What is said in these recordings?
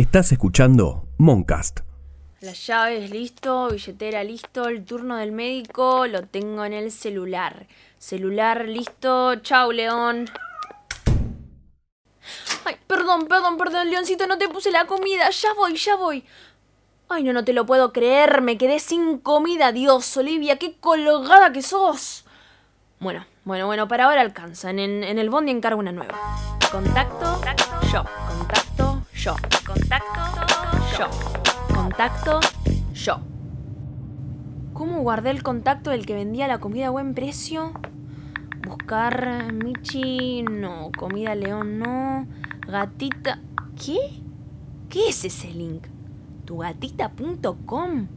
Estás escuchando Moncast. Las llaves listo, billetera listo, el turno del médico lo tengo en el celular. Celular listo, chau León. Ay, perdón, perdón, perdón, Leoncito, no te puse la comida. Ya voy, ya voy. Ay, no, no te lo puedo creer. Me quedé sin comida. Dios, Olivia, qué colgada que sos. Bueno, bueno, bueno, para ahora alcanzan. En, en el bondi encargo una nueva. Contacto, yo. Contacto, yo. Contacto, yo. Contacto, yo. ¿Cómo guardé el contacto del que vendía la comida a buen precio? Buscar Michi, no. Comida León, no. Gatita. ¿Qué? ¿Qué es ese link? tugatita.com.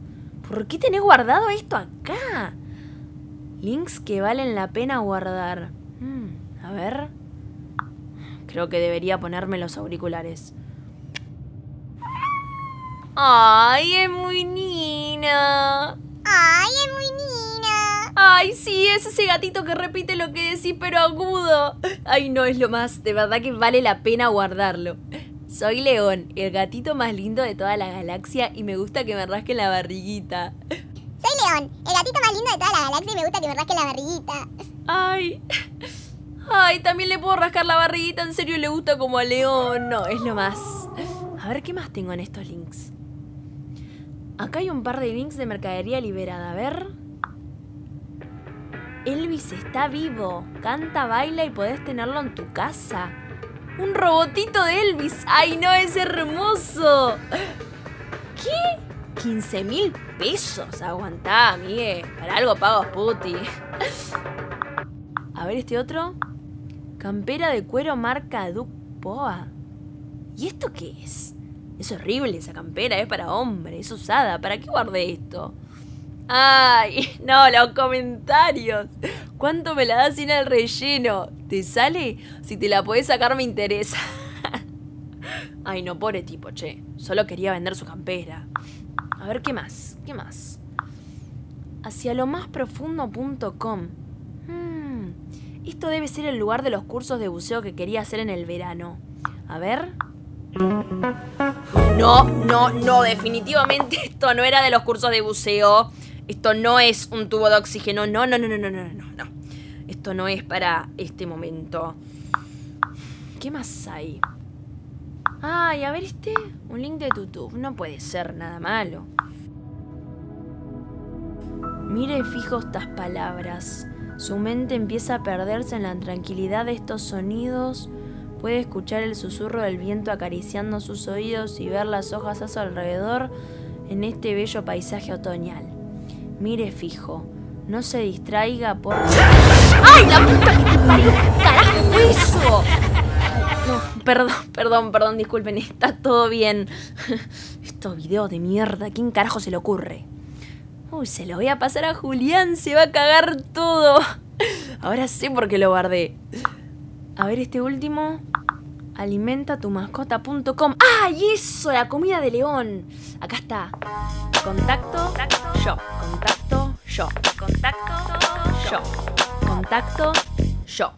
¿Por qué tenés guardado esto acá? Links que valen la pena guardar. Hmm, a ver. Creo que debería ponerme los auriculares. ¡Ay, es muy Nina! ¡Ay, es muy Nina! ¡Ay, sí, es ese gatito que repite lo que decís pero agudo! ¡Ay, no, es lo más! De verdad que vale la pena guardarlo. Soy León, el gatito más lindo de toda la galaxia y me gusta que me rasquen la barriguita. Soy León, el gatito más lindo de toda la galaxia y me gusta que me rasquen la barriguita. ¡Ay! ¡Ay! También le puedo rascar la barriguita, en serio le gusta como a León. No, es lo más. A ver qué más tengo en estos links. Acá hay un par de links de mercadería liberada. A ver. Elvis está vivo. Canta, baila y podés tenerlo en tu casa. Un robotito de Elvis. ¡Ay, no! Es hermoso. ¿Qué? 15 mil pesos. Aguantá, amigue. Para algo pago Puti. A ver este otro. Campera de cuero marca Duke Poa. ¿Y esto qué es? Es horrible esa campera, es para hombre, es usada. ¿Para qué guardé esto? Ay, no, los comentarios. ¿Cuánto me la das sin el relleno? ¿Te sale? Si te la podés sacar me interesa. Ay, no, pobre tipo, che. Solo quería vender su campera. A ver, ¿qué más? ¿Qué más? Hacia lo más profundo.com. Hmm, esto debe ser el lugar de los cursos de buceo que quería hacer en el verano. A ver. No, no, no, definitivamente esto no era de los cursos de buceo. Esto no es un tubo de oxígeno. No, no, no, no, no, no, no, no. Esto no es para este momento. ¿Qué más hay? Ay, a ver este. Un link de YouTube. No puede ser nada malo. Mire fijo estas palabras. Su mente empieza a perderse en la tranquilidad de estos sonidos. Puede escuchar el susurro del viento acariciando sus oídos y ver las hojas a su alrededor en este bello paisaje otoñal. Mire fijo, no se distraiga por... ¡Ay, la puta que te parió! ¿Qué carajo eso? No, perdón, perdón, perdón, disculpen, está todo bien. Estos videos de mierda, ¿quién carajo se le ocurre? Uy, se lo voy a pasar a Julián, se va a cagar todo. Ahora sé por qué lo guardé. A ver este último. Alimentatumascota.com. ¡Ah! Y eso, la comida de león. Acá está. Contacto, yo. Contacto, yo. Contacto, yo. Contacto, yo.